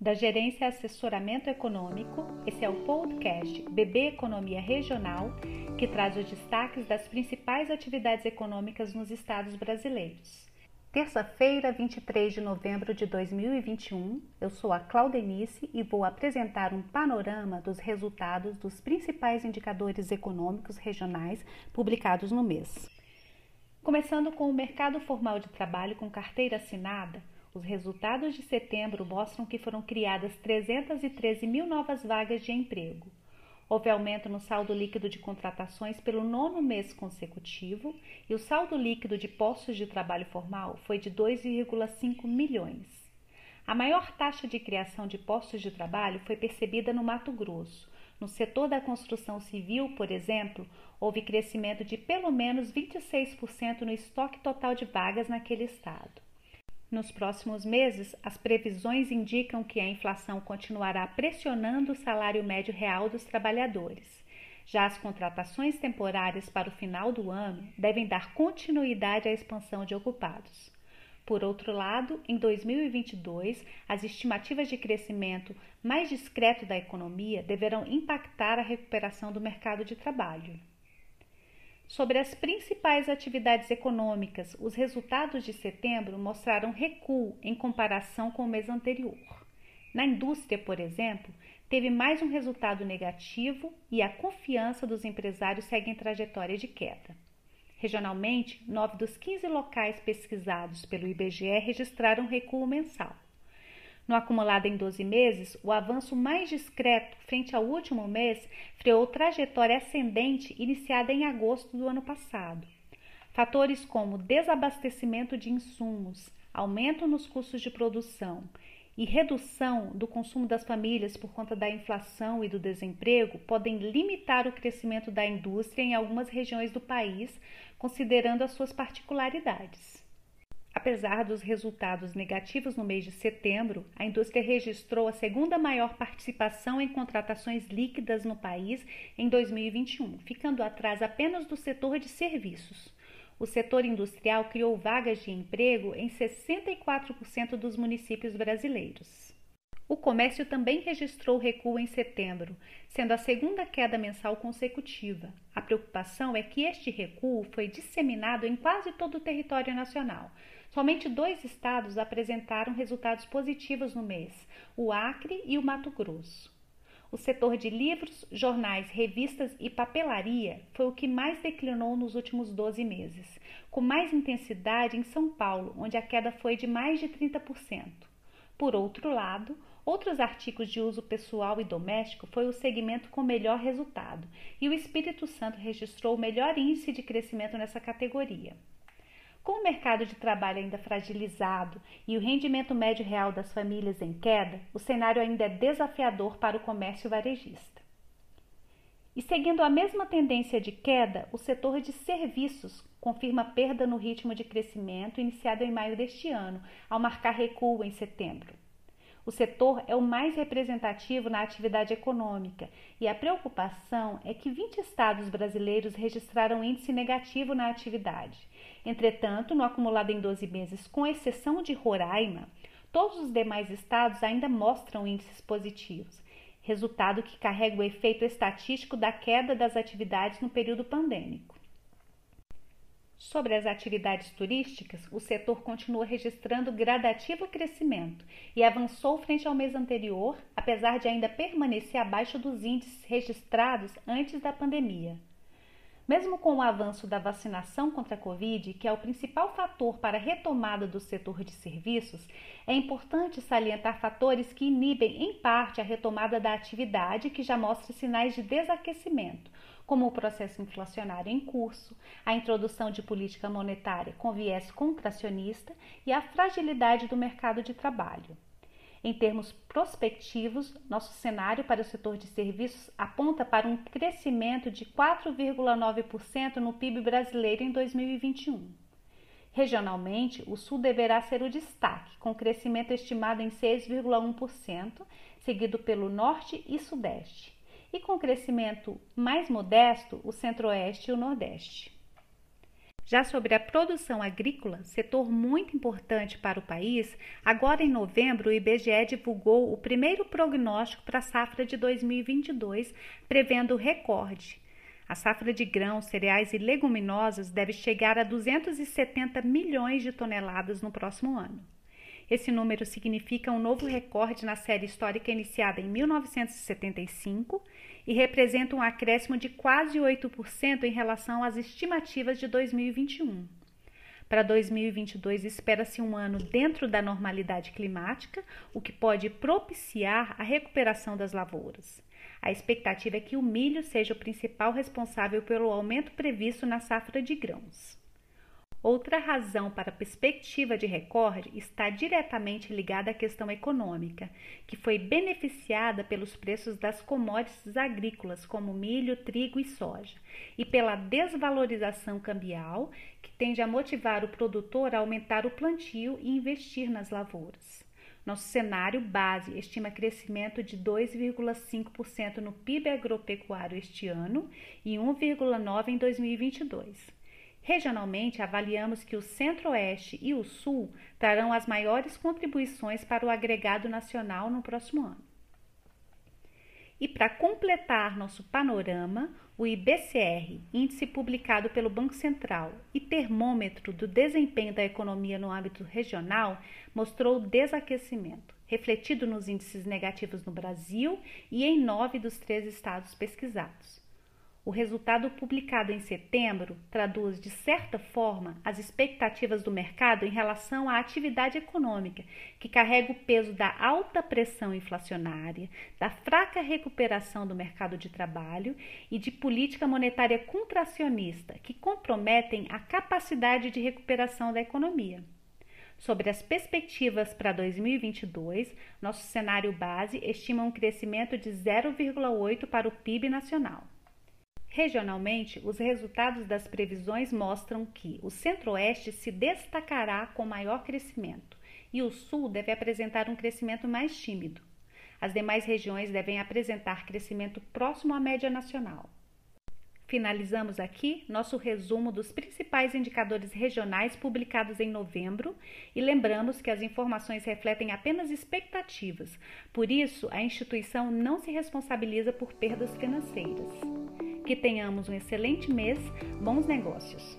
da Gerência Assessoramento Econômico. Esse é o podcast BB Economia Regional, que traz os destaques das principais atividades econômicas nos estados brasileiros. Terça-feira, 23 de novembro de 2021, eu sou a Claudenice e vou apresentar um panorama dos resultados dos principais indicadores econômicos regionais publicados no mês. Começando com o mercado formal de trabalho com carteira assinada, os resultados de setembro mostram que foram criadas 313 mil novas vagas de emprego. Houve aumento no saldo líquido de contratações pelo nono mês consecutivo e o saldo líquido de postos de trabalho formal foi de 2,5 milhões. A maior taxa de criação de postos de trabalho foi percebida no Mato Grosso. No setor da construção civil, por exemplo, houve crescimento de pelo menos 26% no estoque total de vagas naquele estado. Nos próximos meses, as previsões indicam que a inflação continuará pressionando o salário médio real dos trabalhadores. Já as contratações temporárias para o final do ano devem dar continuidade à expansão de ocupados. Por outro lado, em 2022, as estimativas de crescimento mais discreto da economia deverão impactar a recuperação do mercado de trabalho. Sobre as principais atividades econômicas, os resultados de setembro mostraram recuo em comparação com o mês anterior. Na indústria, por exemplo, teve mais um resultado negativo e a confiança dos empresários segue em trajetória de queda. Regionalmente, nove dos 15 locais pesquisados pelo IBGE registraram recuo mensal. No acumulado em 12 meses, o avanço mais discreto frente ao último mês freou trajetória ascendente iniciada em agosto do ano passado. Fatores como desabastecimento de insumos, aumento nos custos de produção e redução do consumo das famílias por conta da inflação e do desemprego podem limitar o crescimento da indústria em algumas regiões do país, considerando as suas particularidades. Apesar dos resultados negativos no mês de setembro, a indústria registrou a segunda maior participação em contratações líquidas no país em 2021, ficando atrás apenas do setor de serviços. O setor industrial criou vagas de emprego em 64% dos municípios brasileiros. O comércio também registrou recuo em setembro, sendo a segunda queda mensal consecutiva. A preocupação é que este recuo foi disseminado em quase todo o território nacional. Somente dois estados apresentaram resultados positivos no mês: o Acre e o Mato Grosso. O setor de livros, jornais, revistas e papelaria foi o que mais declinou nos últimos 12 meses, com mais intensidade em São Paulo, onde a queda foi de mais de 30%. Por outro lado, outros artigos de uso pessoal e doméstico foi o segmento com melhor resultado, e o Espírito Santo registrou o melhor índice de crescimento nessa categoria. Com o mercado de trabalho ainda fragilizado e o rendimento médio real das famílias em queda, o cenário ainda é desafiador para o comércio varejista. E seguindo a mesma tendência de queda, o setor de serviços confirma perda no ritmo de crescimento iniciado em maio deste ano, ao marcar recuo em setembro. O setor é o mais representativo na atividade econômica e a preocupação é que 20 estados brasileiros registraram índice negativo na atividade. Entretanto, no acumulado em 12 meses, com exceção de Roraima, todos os demais estados ainda mostram índices positivos, resultado que carrega o efeito estatístico da queda das atividades no período pandêmico. Sobre as atividades turísticas, o setor continua registrando gradativo crescimento e avançou frente ao mês anterior, apesar de ainda permanecer abaixo dos índices registrados antes da pandemia. Mesmo com o avanço da vacinação contra a Covid, que é o principal fator para a retomada do setor de serviços, é importante salientar fatores que inibem em parte a retomada da atividade que já mostra sinais de desaquecimento, como o processo inflacionário em curso, a introdução de política monetária com viés contracionista e a fragilidade do mercado de trabalho. Em termos prospectivos, nosso cenário para o setor de serviços aponta para um crescimento de 4,9% no PIB brasileiro em 2021. Regionalmente, o Sul deverá ser o destaque, com crescimento estimado em 6,1%, seguido pelo Norte e Sudeste, e com crescimento mais modesto, o Centro-Oeste e o Nordeste. Já sobre a produção agrícola, setor muito importante para o país, agora em novembro o IBGE divulgou o primeiro prognóstico para a safra de 2022, prevendo recorde. A safra de grãos, cereais e leguminosas deve chegar a 270 milhões de toneladas no próximo ano. Esse número significa um novo recorde na série histórica iniciada em 1975 e representa um acréscimo de quase 8% em relação às estimativas de 2021. Para 2022, espera-se um ano dentro da normalidade climática, o que pode propiciar a recuperação das lavouras. A expectativa é que o milho seja o principal responsável pelo aumento previsto na safra de grãos. Outra razão para a perspectiva de recorde está diretamente ligada à questão econômica, que foi beneficiada pelos preços das commodities agrícolas, como milho, trigo e soja, e pela desvalorização cambial, que tende a motivar o produtor a aumentar o plantio e investir nas lavouras. Nosso cenário base estima crescimento de 2,5% no PIB agropecuário este ano e 1,9% em 2022. Regionalmente, avaliamos que o Centro-Oeste e o Sul trarão as maiores contribuições para o agregado nacional no próximo ano. E para completar nosso panorama, o IBCR, índice publicado pelo Banco Central e termômetro do desempenho da economia no âmbito regional, mostrou desaquecimento, refletido nos índices negativos no Brasil e em nove dos três estados pesquisados. O resultado publicado em setembro traduz, de certa forma, as expectativas do mercado em relação à atividade econômica, que carrega o peso da alta pressão inflacionária, da fraca recuperação do mercado de trabalho e de política monetária contracionista, que comprometem a capacidade de recuperação da economia. Sobre as perspectivas para 2022, nosso cenário base estima um crescimento de 0,8 para o PIB nacional. Regionalmente, os resultados das previsões mostram que o Centro-Oeste se destacará com maior crescimento e o Sul deve apresentar um crescimento mais tímido. As demais regiões devem apresentar crescimento próximo à média nacional. Finalizamos aqui nosso resumo dos principais indicadores regionais publicados em novembro e lembramos que as informações refletem apenas expectativas, por isso a instituição não se responsabiliza por perdas financeiras. Que tenhamos um excelente mês, bons negócios!